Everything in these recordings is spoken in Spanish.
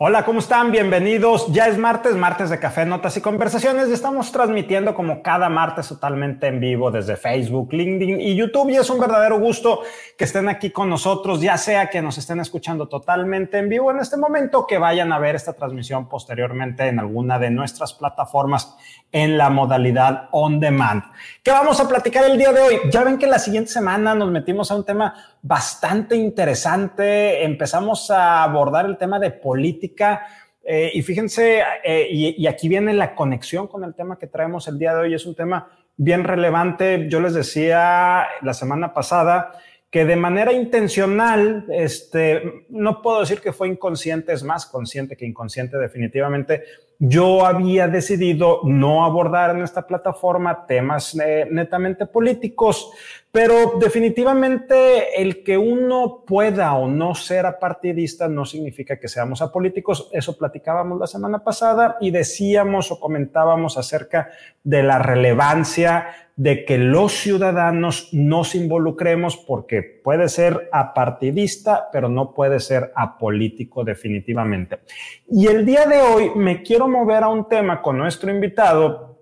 Hola, ¿cómo están? Bienvenidos. Ya es martes, martes de café, notas y conversaciones. Estamos transmitiendo como cada martes totalmente en vivo desde Facebook, LinkedIn y YouTube. Y es un verdadero gusto que estén aquí con nosotros, ya sea que nos estén escuchando totalmente en vivo en este momento, que vayan a ver esta transmisión posteriormente en alguna de nuestras plataformas en la modalidad on demand. ¿Qué vamos a platicar el día de hoy? Ya ven que la siguiente semana nos metimos a un tema bastante interesante. Empezamos a abordar el tema de política. Eh, y fíjense, eh, y, y aquí viene la conexión con el tema que traemos el día de hoy. Es un tema bien relevante. Yo les decía la semana pasada que de manera intencional, este, no puedo decir que fue inconsciente, es más consciente que inconsciente definitivamente, yo había decidido no abordar en esta plataforma temas eh, netamente políticos, pero definitivamente el que uno pueda o no ser apartidista no significa que seamos apolíticos. Eso platicábamos la semana pasada y decíamos o comentábamos acerca de la relevancia de que los ciudadanos nos involucremos porque puede ser apartidista, pero no puede ser apolítico definitivamente. Y el día de hoy me quiero mover a un tema con nuestro invitado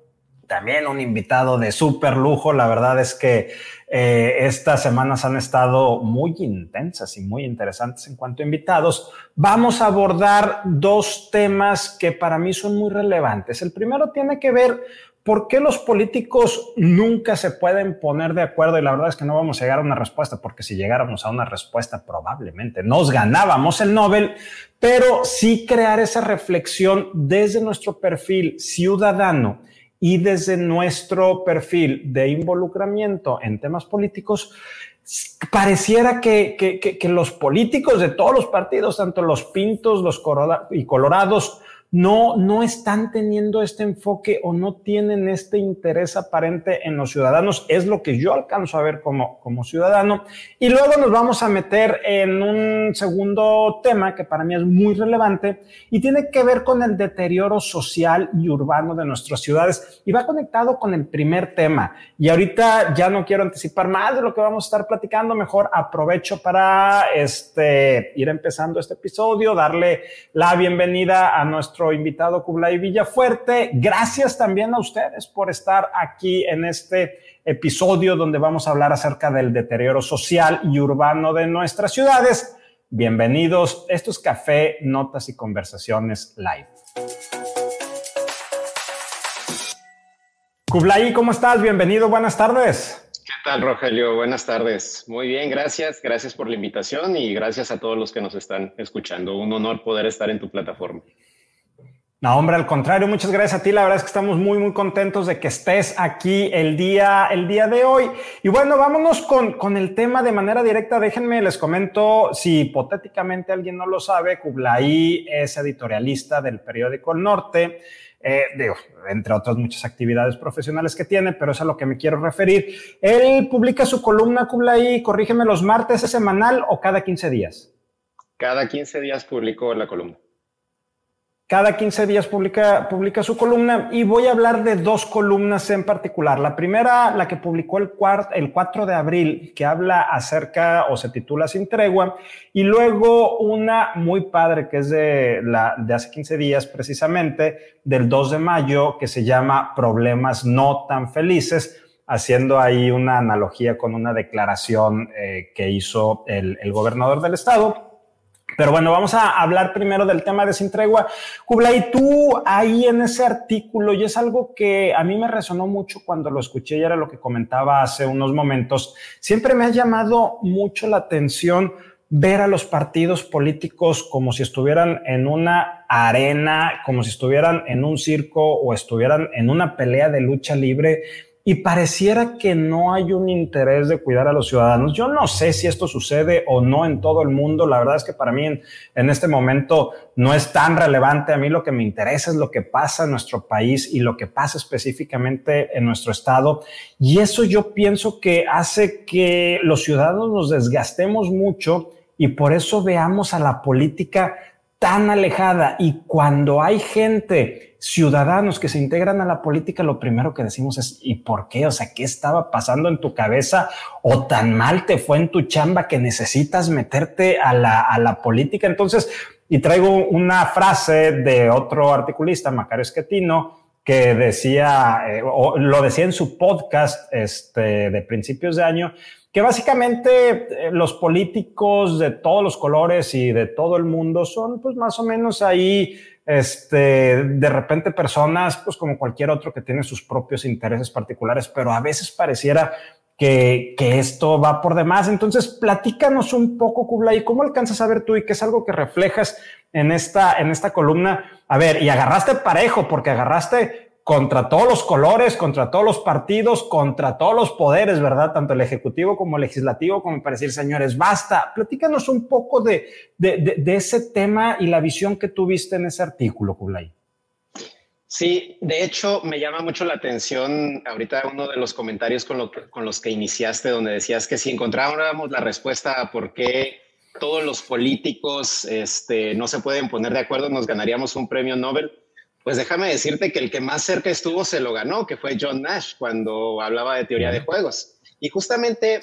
también un invitado de súper lujo. La verdad es que eh, estas semanas han estado muy intensas y muy interesantes en cuanto a invitados. Vamos a abordar dos temas que para mí son muy relevantes. El primero tiene que ver ¿Por qué los políticos nunca se pueden poner de acuerdo? Y la verdad es que no vamos a llegar a una respuesta, porque si llegáramos a una respuesta probablemente nos ganábamos el Nobel, pero sí crear esa reflexión desde nuestro perfil ciudadano y desde nuestro perfil de involucramiento en temas políticos, pareciera que, que, los políticos de todos los partidos, tanto los pintos los y colorados, no, no están teniendo este enfoque o no tienen este interés aparente en los ciudadanos. Es lo que yo alcanzo a ver como, como ciudadano. Y luego nos vamos a meter en un segundo tema que para mí es muy relevante y tiene que ver con el deterioro social y urbano de nuestras ciudades y va conectado con el primer tema. Y ahorita ya no quiero anticipar más de lo que vamos a estar platicando. Mejor aprovecho para este, ir empezando este episodio, darle la bienvenida a nuestro invitado Kublai Villafuerte. Gracias también a ustedes por estar aquí en este episodio donde vamos a hablar acerca del deterioro social y urbano de nuestras ciudades. Bienvenidos. Esto es Café, Notas y Conversaciones Live. Kublai, ¿cómo estás? Bienvenido, buenas tardes. ¿Qué tal, Rogelio? Buenas tardes. Muy bien, gracias. Gracias por la invitación y gracias a todos los que nos están escuchando. Un honor poder estar en tu plataforma. No, hombre, al contrario, muchas gracias a ti. La verdad es que estamos muy, muy contentos de que estés aquí el día, el día de hoy. Y bueno, vámonos con, con el tema de manera directa. Déjenme, les comento, si hipotéticamente alguien no lo sabe, Kublai es editorialista del periódico El Norte. Eh, entre otras muchas actividades profesionales que tiene, pero es a lo que me quiero referir. Él publica su columna, Kublai, corrígeme, los martes, ¿es semanal o cada 15 días? Cada 15 días publico la columna. Cada 15 días publica, su columna y voy a hablar de dos columnas en particular. La primera, la que publicó el, el 4 de abril, que habla acerca o se titula Sin tregua, y luego una muy padre que es de, la, de hace 15 días precisamente, del 2 de mayo, que se llama Problemas no tan felices, haciendo ahí una analogía con una declaración eh, que hizo el gobernador del estado. Pero bueno, vamos a hablar primero del tema de Sin Tregua. Kublai, tú ahí en ese artículo, y es algo que a mí me resonó mucho cuando lo escuché y era lo que comentaba hace unos momentos, siempre me ha llamado mucho la atención ver a los partidos políticos como si estuvieran en una arena, como si estuvieran en un circo o estuvieran en una pelea de lucha libre y pareciera que no hay un interés de cuidar a los ciudadanos. Yo no sé si esto sucede o no en todo el mundo. La verdad es que para mí en, este momento no es tan relevante. A mí lo que me interesa es lo que pasa en nuestro país y lo que pasa específicamente en nuestro estado. Y eso yo pienso que hace que los ciudadanos nos desgastemos mucho y por eso veamos a la política tan alejada. Y cuando hay gente ciudadanos que se integran a la política, lo primero que decimos es, ¿y por qué? O sea, ¿qué estaba pasando en tu cabeza? ¿O tan mal te fue en tu chamba que necesitas meterte a la, a la política? Entonces, y traigo una frase de otro articulista, Macario Esquetino, que decía, eh, o lo decía en su podcast este, de principios de año, que básicamente eh, los políticos de todos los colores y de todo el mundo son pues más o menos ahí, este, de repente personas pues como cualquier otro que tiene sus propios intereses particulares, pero a veces pareciera que, que, esto va por demás. Entonces, platícanos un poco, Kublai, ¿cómo alcanzas a ver tú y qué es algo que reflejas en esta, en esta columna? A ver, y agarraste parejo, porque agarraste contra todos los colores, contra todos los partidos, contra todos los poderes, ¿verdad? Tanto el ejecutivo como el legislativo, como para decir, señores, basta. Platícanos un poco de, de, ese tema y la visión que tuviste en ese artículo, Kublai. Sí, de hecho me llama mucho la atención ahorita uno de los comentarios con, lo con los que iniciaste, donde decías que si encontrábamos la respuesta a por qué todos los políticos este, no se pueden poner de acuerdo, nos ganaríamos un premio Nobel. Pues déjame decirte que el que más cerca estuvo se lo ganó, que fue John Nash cuando hablaba de teoría de juegos. Y justamente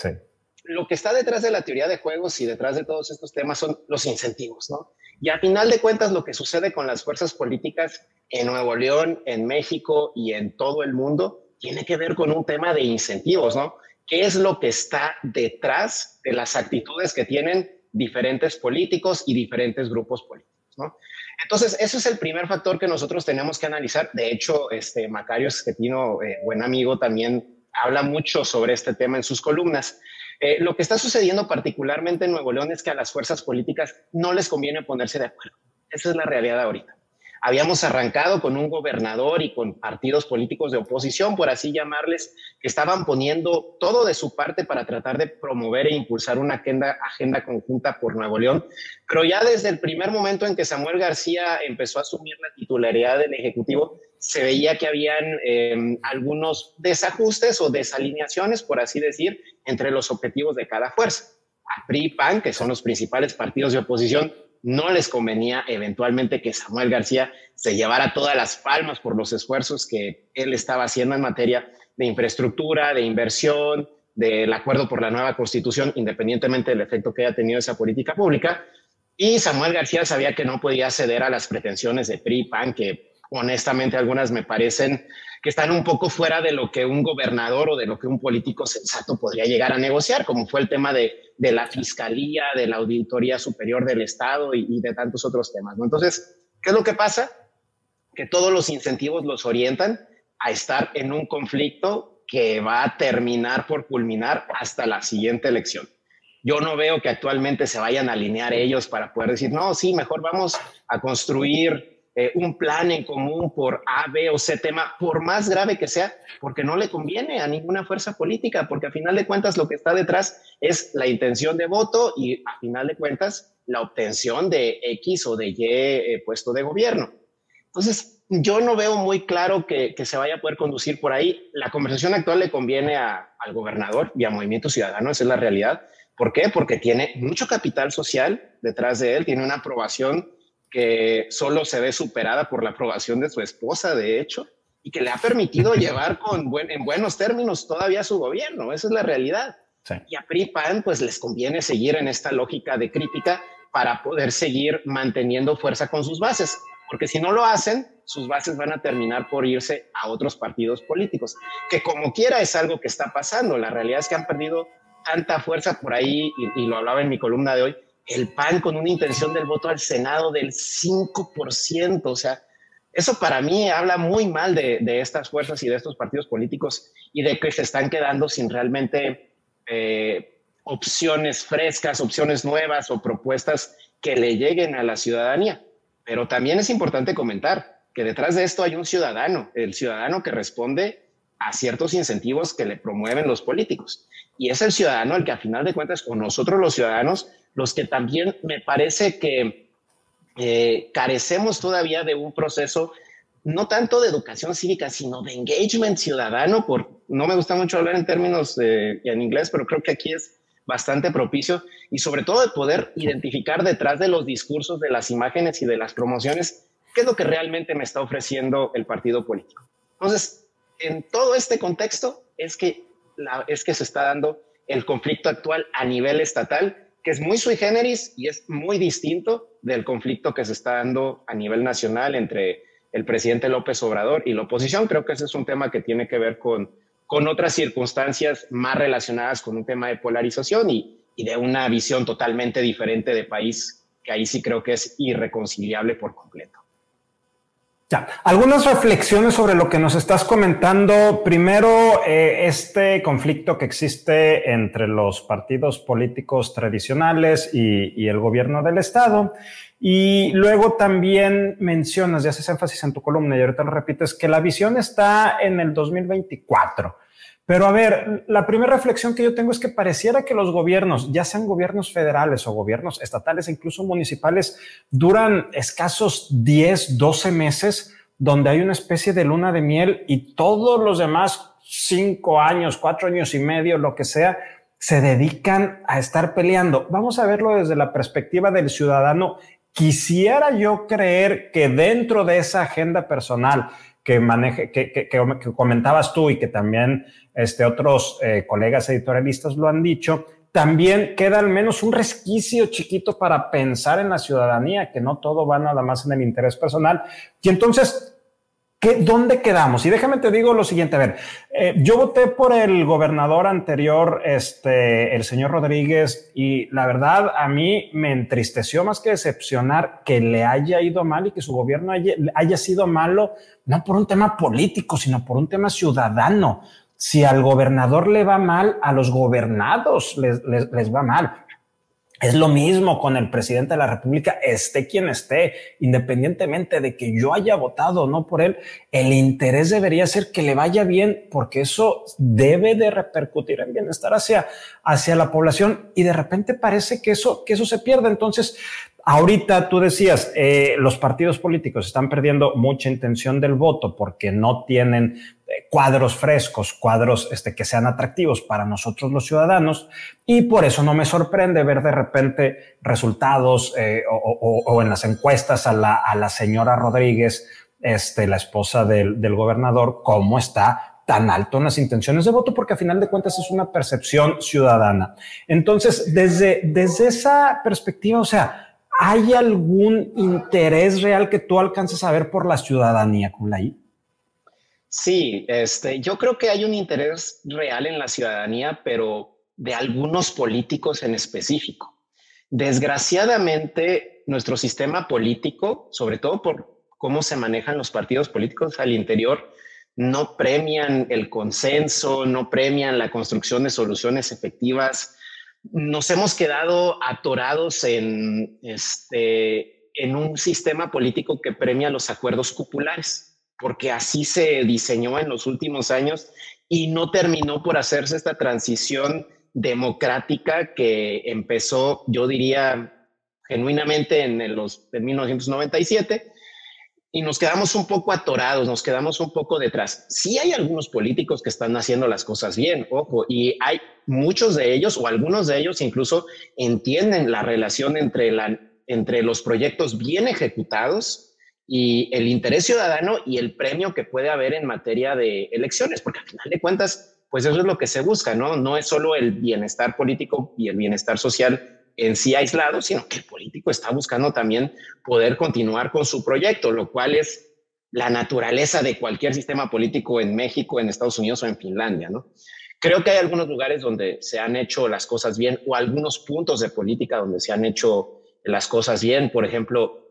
lo que está detrás de la teoría de juegos y detrás de todos estos temas son los incentivos, ¿no? Y a final de cuentas, lo que sucede con las fuerzas políticas en Nuevo León, en México y en todo el mundo tiene que ver con un tema de incentivos, ¿no? ¿Qué es lo que está detrás de las actitudes que tienen diferentes políticos y diferentes grupos políticos, ¿no? Entonces, ese es el primer factor que nosotros tenemos que analizar. De hecho, este Macario Esquetino, eh, buen amigo, también habla mucho sobre este tema en sus columnas. Eh, lo que está sucediendo particularmente en Nuevo León es que a las fuerzas políticas no les conviene ponerse de acuerdo. Esa es la realidad ahorita. Habíamos arrancado con un gobernador y con partidos políticos de oposición, por así llamarles, que estaban poniendo todo de su parte para tratar de promover e impulsar una agenda, conjunta por Nuevo León. Pero ya desde el primer momento en que Samuel García empezó a asumir la titularidad del Ejecutivo, se veía que habían em, algunos desajustes o desalineaciones, por así decir, entre los objetivos de cada fuerza. A PRI y PAN, que son los principales partidos de oposición, no les convenía eventualmente que Samuel García se llevara todas las palmas por los esfuerzos que él estaba haciendo en materia de infraestructura, de inversión, del acuerdo por la nueva constitución, independientemente del efecto que haya tenido esa política pública. Y Samuel García sabía que no podía ceder a las pretensiones de PRI, PAN, que honestamente algunas me parecen que están un poco fuera de lo que un gobernador o de lo que un político sensato podría llegar a negociar, como fue el tema de, la Fiscalía, de la Auditoría Superior del Estado y, de tantos otros temas. Entonces, ¿qué es lo que pasa? Que todos los incentivos los orientan a estar en un conflicto que va a terminar por culminar hasta la siguiente elección. Yo no veo que actualmente se vayan a alinear ellos para poder decir, no, sí, mejor vamos a construir eh, un plan en común por A, B o C tema, por más grave que sea, porque no le conviene a ninguna fuerza política, porque a final de cuentas lo que está detrás es la intención de voto y a final de cuentas la obtención de X o de Y eh, puesto de gobierno. Entonces, yo no veo muy claro que, se vaya a poder conducir por ahí. La conversación actual le conviene al gobernador y a Movimiento Ciudadano, esa es la realidad. ¿Por qué? Porque tiene mucho capital social detrás de él, tiene una aprobación que solo se ve superada por la aprobación de su esposa, de hecho, y que le ha permitido llevar con en buenos términos todavía su gobierno. Esa es la realidad. Y a PRI PAN, pues les conviene seguir en esta lógica de crítica para poder seguir manteniendo fuerza con sus bases, porque si no lo hacen, sus bases van a terminar por irse a otros partidos políticos, que como quiera es algo que está pasando. La realidad es que han perdido tanta fuerza por ahí, y lo hablaba en mi columna de hoy, el PAN con una intención del voto al Senado del 5%. O sea, eso para mí habla muy mal de, estas fuerzas y de estos partidos políticos y de que se están quedando sin realmente eh, opciones frescas, opciones nuevas o propuestas que le lleguen a la ciudadanía. Pero también es importante comentar que detrás de esto hay un ciudadano, el ciudadano que responde a ciertos incentivos que le promueven los políticos. Y es el ciudadano el que a final de cuentas, o nosotros los ciudadanos, los que también me parece que eh, carecemos todavía de un proceso no tanto de educación cívica, sino de engagement ciudadano. Por, no me gusta mucho hablar en términos de, en inglés, pero creo que aquí es bastante propicio y sobre todo de poder identificar detrás de los discursos, de las imágenes y de las promociones, qué es lo que realmente me está ofreciendo el partido político. Entonces, en todo este contexto es que, la, es que se está dando el conflicto actual a nivel estatal que es muy sui generis y es muy distinto del conflicto que se está dando a nivel nacional entre el presidente López Obrador y la oposición. Creo que ese es un tema que tiene que ver con, con otras circunstancias más relacionadas con un tema de polarización y, y de una visión totalmente diferente de país, que ahí sí creo que es irreconciliable por completo. Ya, algunas reflexiones sobre lo que nos estás comentando. Primero, eh, este conflicto que existe entre los partidos políticos tradicionales y, y, el gobierno del Estado. Y luego también mencionas, ya haces énfasis en tu columna y ahorita lo repites, que la visión está en el 2024. Pero a ver, la primera reflexión que yo tengo es que pareciera que los gobiernos, ya sean gobiernos federales o gobiernos estatales incluso municipales, duran escasos 10, 12 meses donde hay una especie de luna de miel y todos los demás cinco años, cuatro años y medio, lo que sea, se dedican a estar peleando. Vamos a verlo desde la perspectiva del ciudadano. Quisiera yo creer que dentro de esa agenda personal que maneje, que, que, que comentabas tú y que también este, otros eh, colegas editorialistas lo han dicho, también queda al menos un resquicio chiquito para pensar en la ciudadanía, que no todo va nada más en el interés personal. Y entonces, ¿qué, ¿dónde quedamos? Y déjame te digo lo siguiente, a ver, eh, yo voté por el gobernador anterior, este, el señor Rodríguez, y la verdad a mí me entristeció más que decepcionar que le haya ido mal y que su gobierno haya, haya sido malo, no por un tema político, sino por un tema ciudadano si al gobernador le va mal, a los gobernados les, les, va mal. Es lo mismo con el presidente de la República, esté quien esté, independientemente de que yo haya votado o no por él, el interés debería ser que le vaya bien, porque eso debe de repercutir en bienestar hacia, hacia la población y de repente parece que eso, que eso se pierde. Entonces, Ahorita tú decías, eh, los partidos políticos están perdiendo mucha intención del voto porque no tienen cuadros frescos, cuadros este, que sean atractivos para nosotros los ciudadanos y por eso no me sorprende ver de repente resultados eh, o, o, en las encuestas a la, a la señora Rodríguez, este, la esposa del, del gobernador, cómo está tan alto en las intenciones de voto, porque a final de cuentas es una percepción ciudadana. Entonces, desde, desde esa perspectiva, o sea, ¿Hay algún interés real que tú alcances a ver por la ciudadanía, Kulay? Sí, este, yo creo que hay un interés real en la ciudadanía, pero de algunos políticos en específico. Desgraciadamente, nuestro sistema político, sobre todo por cómo se manejan los partidos políticos al interior, no premian el consenso, no premian la construcción de soluciones efectivas nos hemos quedado atorados en, este, en un sistema político que premia los acuerdos cupulares, porque así se diseñó en los últimos años y no terminó por hacerse esta transición democrática que empezó, yo diría, genuinamente en, los, en 1997 y nos quedamos un poco atorados, nos quedamos un poco detrás. Sí hay algunos políticos que están haciendo las cosas bien, ojo, y hay muchos de ellos o algunos de ellos incluso entienden la relación entre, la, entre los proyectos bien ejecutados y el interés ciudadano y el premio que puede haber en materia de elecciones, porque al final de cuentas, pues eso es lo que se busca, ¿no? No es solo el bienestar político y el bienestar social en sí aislado, sino que el político está buscando también poder continuar con su proyecto, lo cual es la naturaleza de cualquier sistema político en México, en Estados Unidos o en Finlandia, ¿no? Creo que hay algunos lugares donde se han hecho las cosas bien o algunos puntos de política donde se han hecho las cosas bien. Por ejemplo,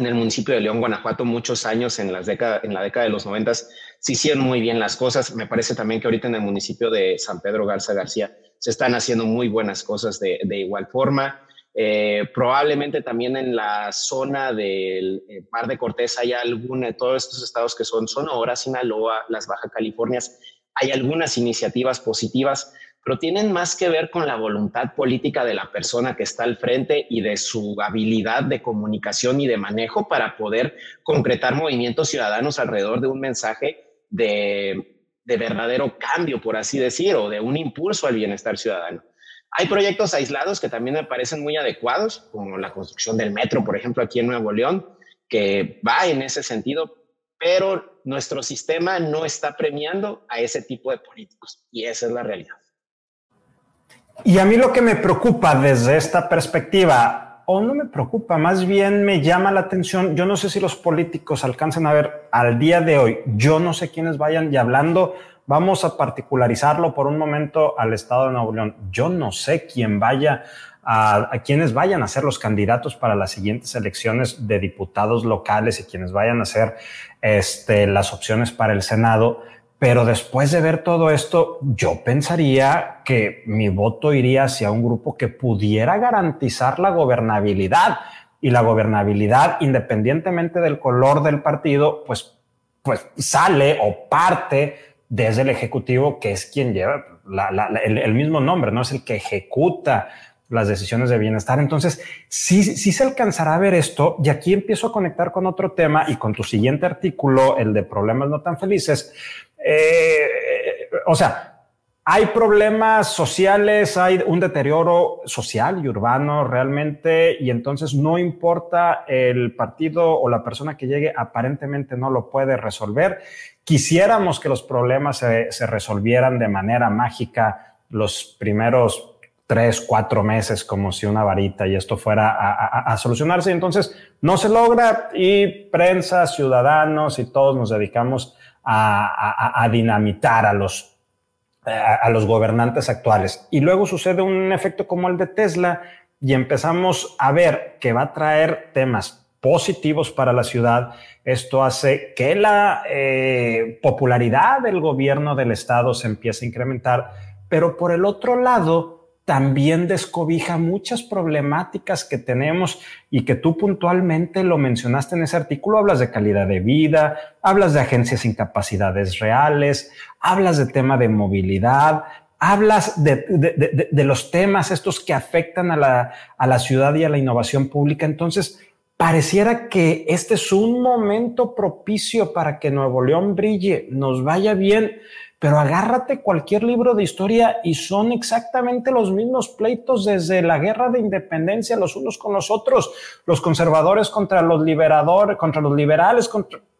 en el municipio de León, Guanajuato, muchos años en, la década de los noventas se hicieron muy bien las cosas. Me parece también que ahorita en el municipio de San Pedro Garza García se están haciendo muy buenas cosas de, de igual forma. Eh, probablemente también en la zona del eh, Mar de Cortés hay alguna, de todos estos estados que son Sonora, Sinaloa, las Baja Californias, hay algunas iniciativas positivas, pero tienen más que ver con la voluntad política de la persona que está al frente y de su habilidad de comunicación y de manejo para poder concretar movimientos ciudadanos alrededor de un mensaje de de verdadero cambio, por así decir, o de un impulso al bienestar ciudadano. Hay proyectos aislados que también me parecen muy adecuados, como la construcción del metro, por ejemplo, aquí en Nuevo León, que va en ese sentido, pero nuestro sistema no está premiando a ese tipo de políticos y esa es la realidad. Y a mí lo que me preocupa desde esta perspectiva, o no me preocupa, más bien me llama la atención, yo no sé si los políticos alcanzan a ver al día de hoy, yo no sé quiénes vayan y hablando, vamos a particularizarlo por un momento al Estado de Nuevo León, yo no sé quién vaya a, quienes vayan a ser los candidatos para las siguientes elecciones de diputados locales y quienes vayan a ser este, las opciones para el Senado. Pero después de ver todo esto, yo pensaría que mi voto iría hacia un grupo que pudiera garantizar la gobernabilidad y la gobernabilidad, independientemente del color del partido, pues, pues sale o parte desde el Ejecutivo, que es quien lleva el, mismo nombre, no es el que ejecuta las decisiones de bienestar. Entonces, sí, sí se alcanzará a ver esto y aquí empiezo a conectar con otro tema y con tu siguiente artículo, el de problemas no tan felices. Eh, o sea, hay problemas sociales, hay un deterioro social y urbano realmente, y entonces no importa el partido o la persona que llegue, aparentemente no lo puede resolver. Quisiéramos que los problemas se, se resolvieran de manera mágica los primeros tres, cuatro meses como si una varita y esto fuera a, solucionarse. Entonces no se logra y prensa, ciudadanos y todos nos dedicamos a, dinamitar a los, a los gobernantes actuales. Y luego sucede un efecto como el de Tesla y empezamos a ver que va a traer temas positivos para la ciudad. Esto hace que la eh, popularidad del gobierno del Estado se empiece a incrementar, pero por el otro lado, también descobija muchas problemáticas que tenemos y que tú puntualmente lo mencionaste en ese artículo. Hablas de calidad de vida, hablas de agencias sin capacidades reales, hablas de tema de movilidad, hablas de, los temas estos que afectan a la, a la ciudad y a la innovación pública. Entonces, pareciera que este es un momento propicio para que Nuevo León brille, nos vaya bien pero agárrate cualquier libro de historia y son exactamente los mismos pleitos desde la guerra de independencia los unos con los otros, los conservadores contra los liberadores, contra los liberales,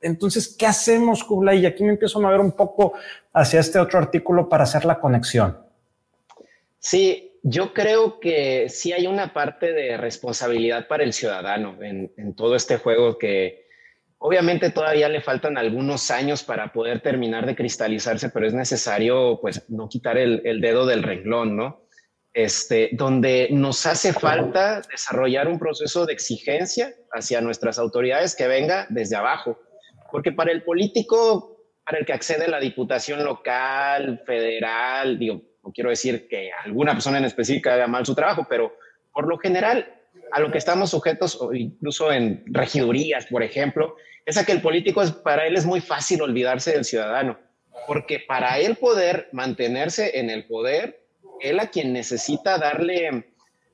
entonces, ¿qué hacemos, Kubla? Y aquí me empiezo a mover un poco hacia este otro artículo para hacer la conexión. Sí, yo creo que sí hay una parte de responsabilidad para el ciudadano en todo este juego que, Obviamente todavía le faltan algunos años para poder terminar de cristalizarse, pero es necesario pues no quitar el, dedo del renglón, ¿no? Este, donde nos hace falta desarrollar un proceso de exigencia hacia nuestras autoridades que venga desde abajo, porque para el político, para el que accede a la diputación local, federal, digo, no quiero decir que alguna persona en específico haga mal su trabajo, pero por lo general a lo que estamos sujetos, incluso en regidurías, por ejemplo, es a que el político es, para él es muy fácil olvidarse del ciudadano, porque para él poder mantenerse en el poder, él a quien necesita darle,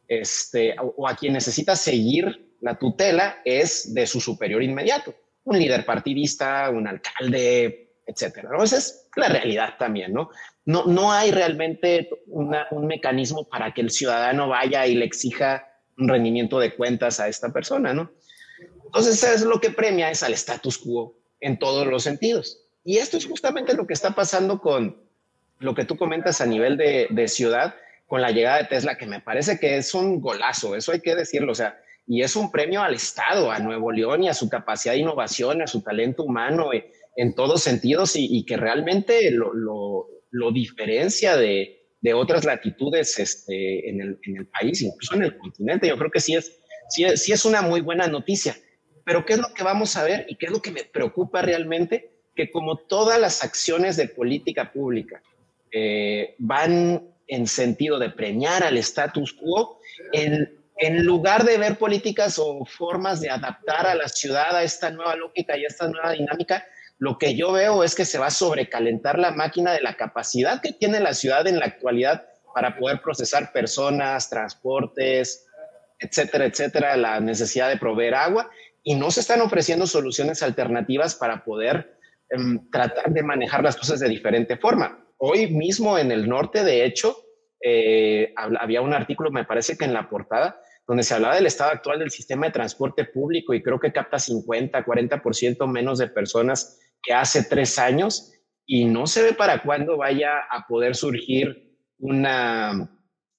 este, o a quien necesita seguir la tutela es de su superior inmediato, un líder partidista, un alcalde, etcétera. ¿no? Esa es la realidad también, ¿no? No, no hay realmente un mecanismo para que el ciudadano vaya y le exija un rendimiento de cuentas a esta persona, ¿no? Entonces, es lo que premia es al status quo en todos los sentidos. Y esto es justamente lo que está pasando con lo que tú comentas a nivel de, ciudad, con la llegada de Tesla, que me parece que es un golazo, eso hay que decirlo, o sea, y es un premio al Estado, a Nuevo León y a su capacidad de innovación, a su talento humano eh, en todos sentidos y, que realmente lo diferencia de, de, otras latitudes este, en, el, país, incluso en el continente. Yo creo que sí es, sí, sí es una muy buena noticia. Pero ¿qué es lo que vamos a ver y qué es lo que me preocupa realmente? Que como todas las acciones de política pública eh, van en sentido de premiar al status quo, en, en lugar de ver políticas o formas de adaptar a la ciudad a esta nueva lógica y a esta nueva dinámica, lo que yo veo es que se va a sobrecalentar la máquina de la capacidad que tiene la ciudad en la actualidad para poder procesar personas, transportes, etcétera, etcétera, la necesidad de proveer agua y no se están ofreciendo soluciones alternativas para poder em, tratar de manejar las cosas de diferente forma. Hoy mismo en el norte, de hecho, eh, había un artículo, me parece que en la portada, donde se hablaba del estado actual del sistema de transporte público y creo que capta 50, 40% menos de personas que hace tres años y no se ve para cuándo vaya a poder surgir una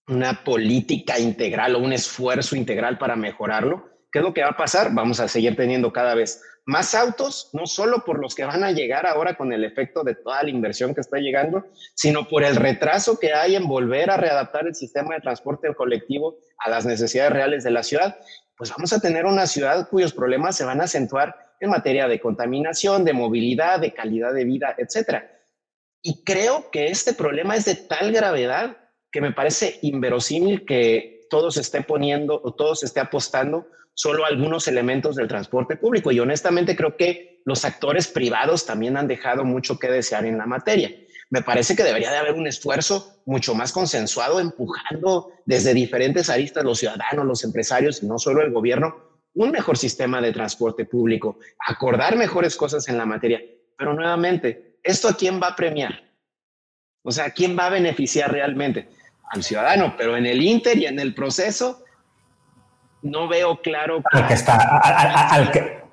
una política integral o un esfuerzo integral para mejorarlo, ¿qué es lo que va a pasar? Vamos a seguir teniendo cada vez más autos, no solo por los que van a llegar ahora con el efecto de toda la inversión que está llegando, sino por el retraso que hay en volver a readaptar el sistema de transporte colectivo a las necesidades reales de la ciudad. Pues vamos a tener una ciudad cuyos problemas se van a acentuar en materia de contaminación, de movilidad, de calidad de vida, etcétera. Y creo que este problema es de tal gravedad que me parece inverosímil que todos se esté poniendo o todos se esté apostando solo algunos elementos del transporte público. Y honestamente creo que los actores privados también han dejado mucho que desear en la materia. Me parece que debería de haber un esfuerzo mucho más consensuado, empujando desde diferentes aristas los ciudadanos, los empresarios y no solo el gobierno, un mejor sistema de transporte público, acordar mejores cosas en la materia. Pero nuevamente, ¿esto a quién va a premiar? O sea, ¿a quién va a beneficiar realmente? Al ciudadano, pero en el inter y en el proceso no veo claro. Al que está, al, que.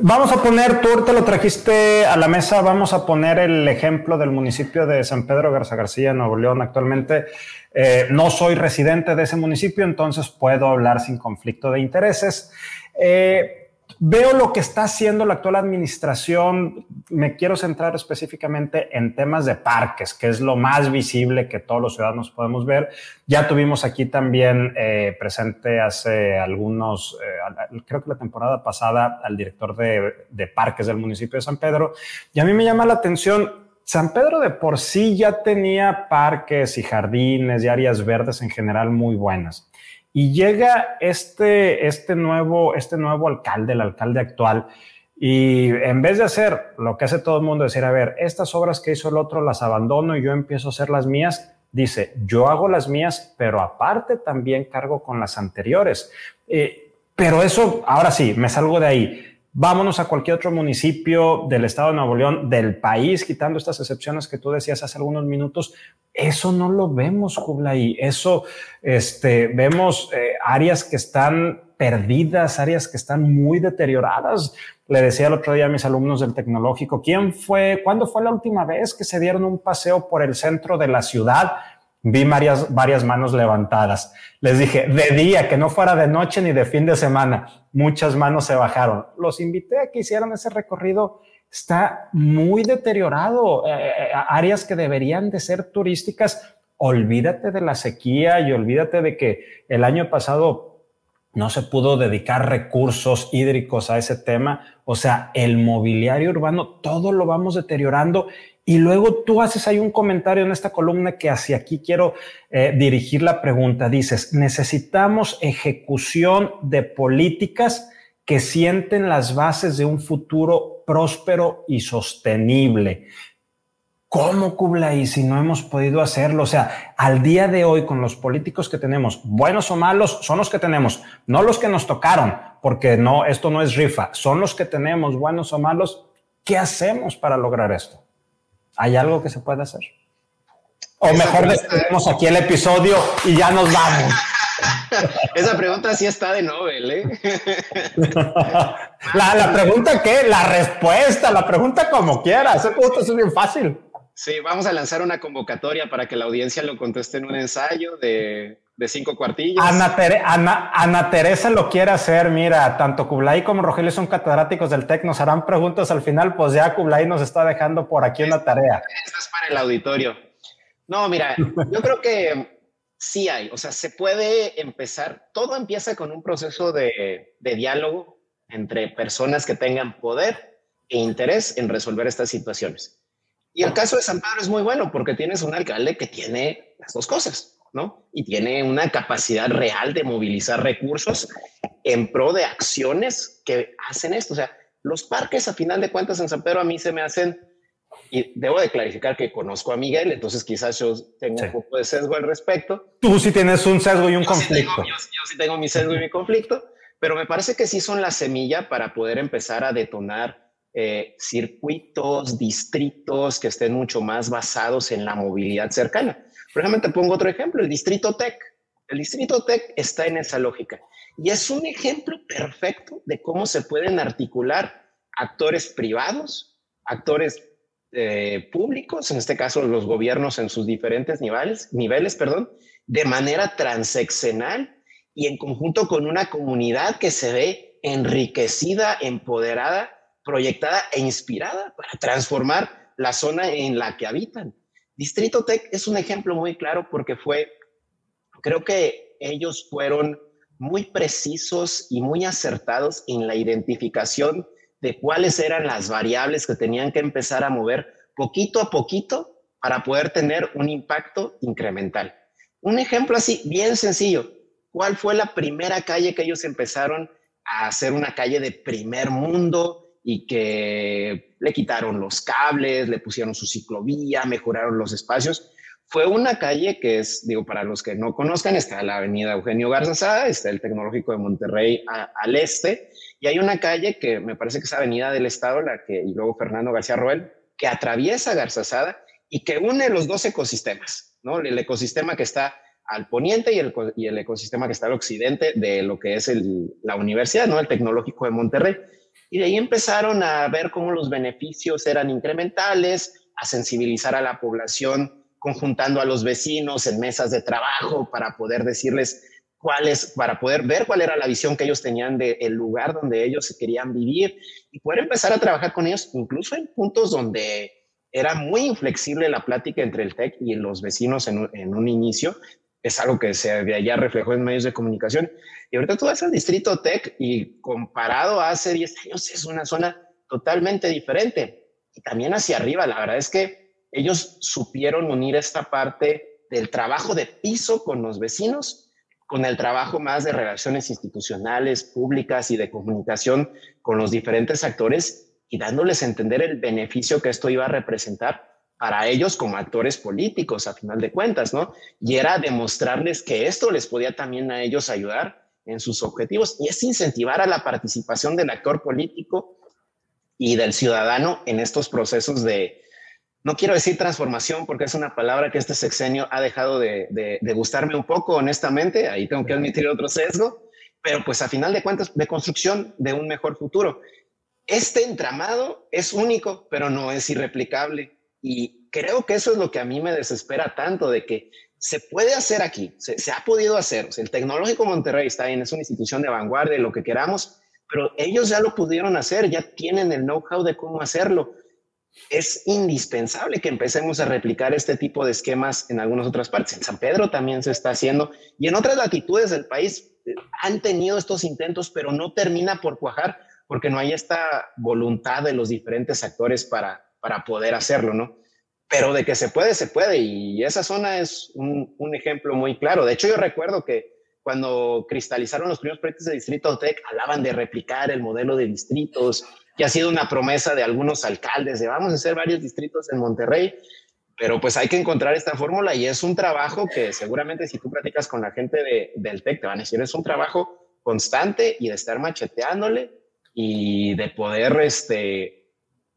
Vamos a poner, tú te lo trajiste a la mesa, vamos a poner el ejemplo del municipio de San Pedro Garza García, Nuevo León. Actualmente eh, no soy residente de ese municipio, entonces puedo hablar sin conflicto de intereses. Eh, Veo lo que está haciendo la actual administración. Me quiero centrar específicamente en temas de parques, que es lo más visible que todos los ciudadanos podemos ver. Ya tuvimos aquí también eh, presente hace algunos, eh, creo que la temporada pasada, al director de, de parques del municipio de San Pedro. Y a mí me llama la atención San Pedro de por sí ya tenía parques y jardines y áreas verdes en general muy buenas. Y llega este, este, nuevo, este nuevo alcalde, el alcalde actual, y en vez de hacer lo que hace todo el mundo, decir, a ver, estas obras que hizo el otro las abandono y yo empiezo a hacer las mías, dice, yo hago las mías, pero aparte también cargo con las anteriores. Eh, pero eso, ahora sí, me salgo de ahí. Vámonos a cualquier otro municipio del estado de Nuevo León, del país, quitando estas excepciones que tú decías hace algunos minutos. Eso no lo vemos, Kublai. Eso, este, vemos eh, áreas que están perdidas, áreas que están muy deterioradas. Le decía el otro día a mis alumnos del tecnológico, ¿quién fue, cuándo fue la última vez que se dieron un paseo por el centro de la ciudad? Vi varias, varias manos levantadas. Les dije, de día, que no fuera de noche ni de fin de semana. Muchas manos se bajaron. Los invité a que hicieran ese recorrido. Está muy deteriorado. Eh, eh, áreas que deberían de ser turísticas. Olvídate de la sequía y olvídate de que el año pasado no se pudo dedicar recursos hídricos a ese tema. O sea, el mobiliario urbano, todo lo vamos deteriorando y luego tú haces ahí un comentario en esta columna que hacia aquí quiero eh, dirigir la pregunta. Dices, necesitamos ejecución de políticas que sienten las bases de un futuro próspero y sostenible. ¿Cómo, Kublai, si no hemos podido hacerlo? O sea, al día de hoy, con los políticos que tenemos, buenos o malos, son los que tenemos, no los que nos tocaron, porque no, esto no es rifa, son los que tenemos, buenos o malos. ¿Qué hacemos para lograr esto? ¿Hay algo que se pueda hacer? O mejor despedimos aquí el episodio y ya nos vamos. Esa pregunta sí está de Nobel, ¿eh? la, pregunta qué, la respuesta, la pregunta como quieras. Esa pregunta es bien fácil. Sí, vamos a lanzar una convocatoria para que la audiencia lo conteste en un ensayo de de cinco cuartillas. Ana, Teresa lo quiere hacer, mira, tanto Kublai como Rogelio son catedráticos del TEC, nos harán preguntas al final, pues ya Kublai nos está dejando por aquí una tarea. Esto es para el auditorio. No, mira, yo creo que sí hay, o sea, se puede empezar, todo empieza con un proceso de, de diálogo entre personas que tengan poder e interés en resolver estas situaciones. Y el caso de San Pedro es muy bueno porque tienes un alcalde que tiene las dos cosas ¿no? Y tiene una capacidad real de movilizar recursos en pro de acciones que hacen esto. O sea, los parques, a final de cuentas, en San Pedro a mí se me hacen, y debo de clarificar que conozco a Miguel, entonces quizás yo tengo un poco de sesgo al respecto. Tú sí tienes un sesgo y un conflicto. yo, sí tengo mi sesgo y mi conflicto, pero me parece que sí son la semilla para poder empezar a detonar eh, circuitos, distritos que estén mucho más basados en la movilidad cercana. Por ejemplo, te pongo otro ejemplo, el Distrito Tech. El Distrito Tech está en esa lógica y es un ejemplo perfecto de cómo se pueden articular actores privados, actores eh, públicos, en este caso los gobiernos en sus diferentes niveles, niveles, perdón, de manera transeccional y en conjunto con una comunidad que se ve enriquecida, empoderada, proyectada e inspirada para transformar la zona en la que habitan. Distrito Tech es un ejemplo muy claro porque fue, creo que ellos fueron muy precisos y muy acertados en la identificación de cuáles eran las variables que tenían que empezar a mover poquito a poquito para poder tener un impacto incremental. Un ejemplo así, bien sencillo. ¿Cuál fue la primera calle que ellos empezaron a hacer una calle de primer mundo y que le quitaron los cables, le pusieron su ciclovía, mejoraron los espacios? Fue una calle que es, digo, para los que no conozcan, está la avenida Eugenio Garza está el Tecnológico de Monterrey al este, y hay una calle que me parece que es Avenida del Estado, la que, y luego Fernando García Roel, que atraviesa Garzazada y que une los dos ecosistemas, ¿no? El ecosistema que está al poniente y el, y el ecosistema que está al occidente de lo que es el, la universidad, ¿no? El Tecnológico de Monterrey. Y de ahí empezaron a ver cómo los beneficios eran incrementales, a sensibilizar a la población, conjuntando a los vecinos en mesas de trabajo para poder decirles cuáles, para poder ver cuál era la visión que ellos tenían del lugar donde ellos querían vivir y poder empezar a trabajar con ellos, incluso en puntos donde era muy inflexible la plática entre el TEC y los vecinos en un, inicio. Es algo que se de allá reflejó en medios de comunicación. Y ahorita tú vas al distrito TEC y comparado a hace 10 años es una zona totalmente diferente. Y también hacia arriba, la verdad es que ellos supieron unir esta parte del trabajo de piso con los vecinos con el trabajo más de relaciones institucionales, públicas y de comunicación con los diferentes actores y dándoles a entender el beneficio que esto iba a representar para ellos como actores políticos, a final de cuentas, ¿no? Y era demostrarles que esto les podía también a ellos ayudar en sus objetivos y es incentivar a la participación del actor político y del ciudadano en estos procesos de, no quiero decir transformación porque es una palabra que este sexenio ha dejado de, gustarme un poco, honestamente, ahí tengo que admitir otro sesgo, pero pues a final de cuentas, de construcción de un mejor futuro. Este entramado es único, pero no es irreplicable. Y creo que eso es lo que a mí me desespera tanto, de que se puede hacer aquí, se, ha podido hacer. el Tecnológico Monterrey está bien, es una institución de vanguardia, lo que queramos, pero ellos ya lo pudieron hacer, ya tienen el know-how de cómo hacerlo es indispensable que empecemos a replicar este tipo de esquemas en algunas otras partes. En San Pedro también se está haciendo y en otras latitudes del país eh, han tenido estos intentos, pero no termina por cuajar porque no hay esta voluntad de los diferentes actores para, para poder hacerlo, ¿no? Pero de que se puede, se puede y esa zona es un, ejemplo muy claro. De hecho, yo recuerdo que cuando cristalizaron los primeros proyectos de Distrito Tech, hablaban de replicar el modelo de distritos que ha sido una promesa de algunos alcaldes de vamos a hacer varios distritos en Monterrey, pero pues hay que encontrar esta fórmula y es un trabajo que seguramente si tú platicas con la gente de, del TEC te van a decir, es un trabajo constante y de estar macheteándole y de poder este,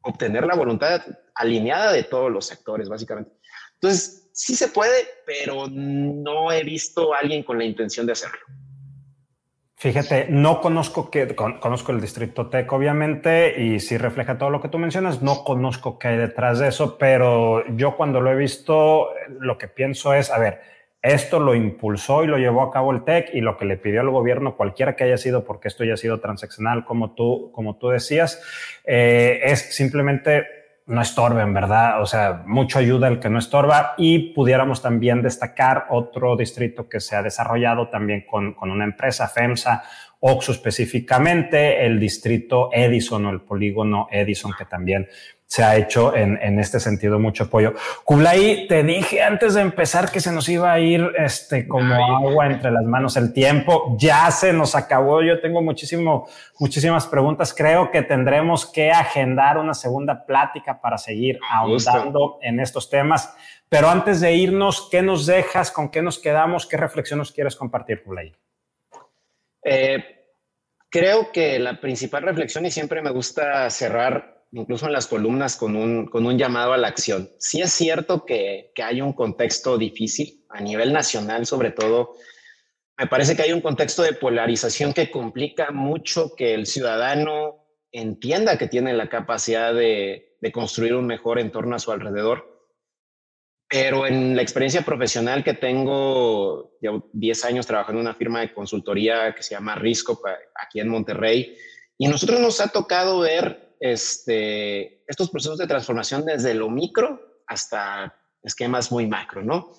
obtener la voluntad alineada de todos los sectores, básicamente. Entonces, sí se puede, pero no he visto a alguien con la intención de hacerlo. Fíjate, no conozco que conozco el distrito Tech, obviamente, y sí refleja todo lo que tú mencionas. No conozco qué hay detrás de eso, pero yo cuando lo he visto, lo que pienso es, a ver, esto lo impulsó y lo llevó a cabo el TEC y lo que le pidió al gobierno, cualquiera que haya sido, porque esto ya ha sido transaccional, como tú, como tú decías, eh, es simplemente no estorben, ¿verdad? O sea, mucho ayuda el que no estorba y pudiéramos también destacar otro distrito que se ha desarrollado también con, con una empresa, FEMSA, OXO específicamente, el distrito Edison o el polígono Edison, que también se ha hecho en, en, este sentido mucho apoyo. Kublai, te dije antes de empezar que se nos iba a ir este, como agua entre las manos el tiempo. Ya se nos acabó. Yo tengo muchísimo, muchísimas preguntas. Creo que tendremos que agendar una segunda plática para seguir ahondando en estos temas. Pero antes de irnos, ¿qué nos dejas? ¿Con qué nos quedamos? ¿Qué reflexiones quieres compartir, Kublai? Eh, creo que la principal reflexión, y siempre me gusta cerrar incluso en las columnas, con un, con un llamado a la acción. Sí es cierto que, que hay un contexto difícil a nivel nacional, sobre todo. Me parece que hay un contexto de polarización que complica mucho que el ciudadano entienda que tiene la capacidad de, de construir un mejor entorno a su alrededor. Pero en la experiencia profesional que tengo, llevo 10 años trabajando en una firma de consultoría que se llama Risco aquí en Monterrey, y nosotros nos ha tocado ver este, estos procesos de transformación desde lo micro hasta esquemas muy macro, ¿no?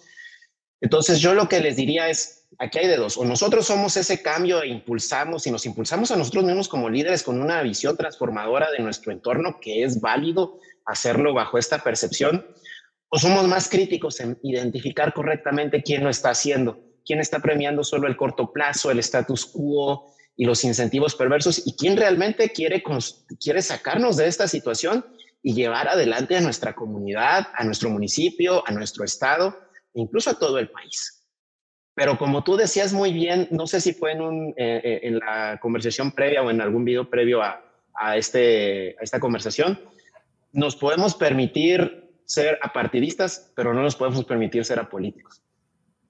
Entonces yo lo que les diría es, aquí hay de dos, o nosotros somos ese cambio e impulsamos y nos impulsamos a nosotros mismos como líderes con una visión transformadora de nuestro entorno que es válido hacerlo bajo esta percepción, o somos más críticos en identificar correctamente quién lo está haciendo, quién está premiando solo el corto plazo, el status quo y los incentivos perversos y quién realmente quiere, quiere sacarnos de esta situación y llevar adelante a nuestra comunidad, a nuestro municipio, a nuestro estado e incluso a todo el país. Pero como tú decías muy bien, no sé si fue en, un, eh, eh, en la conversación previa o en algún video previo a, a, este, a esta conversación, nos podemos permitir ser apartidistas, pero no nos podemos permitir ser apolíticos.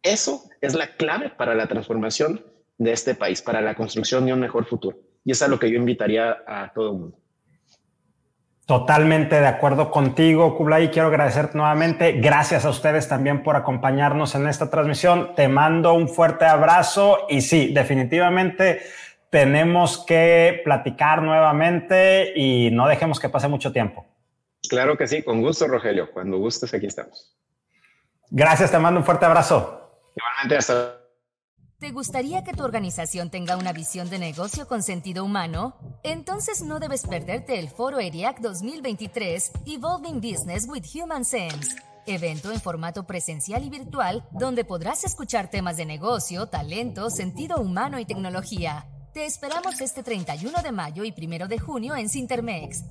Eso es la clave para la transformación de este país, para la construcción de un mejor futuro. Y eso es a lo que yo invitaría a todo el mundo. Totalmente de acuerdo contigo, Kublai. Quiero agradecerte nuevamente. Gracias a ustedes también por acompañarnos en esta transmisión. Te mando un fuerte abrazo y sí, definitivamente tenemos que platicar nuevamente y no dejemos que pase mucho tiempo. Claro que sí, con gusto, Rogelio. Cuando gustes, aquí estamos. Gracias, te mando un fuerte abrazo. Igualmente, hasta ¿Te gustaría que tu organización tenga una visión de negocio con sentido humano? Entonces no debes perderte el Foro ERIAC 2023 Evolving Business with Human Sense, evento en formato presencial y virtual donde podrás escuchar temas de negocio, talento, sentido humano y tecnología. Te esperamos este 31 de mayo y 1 de junio en Sintermex.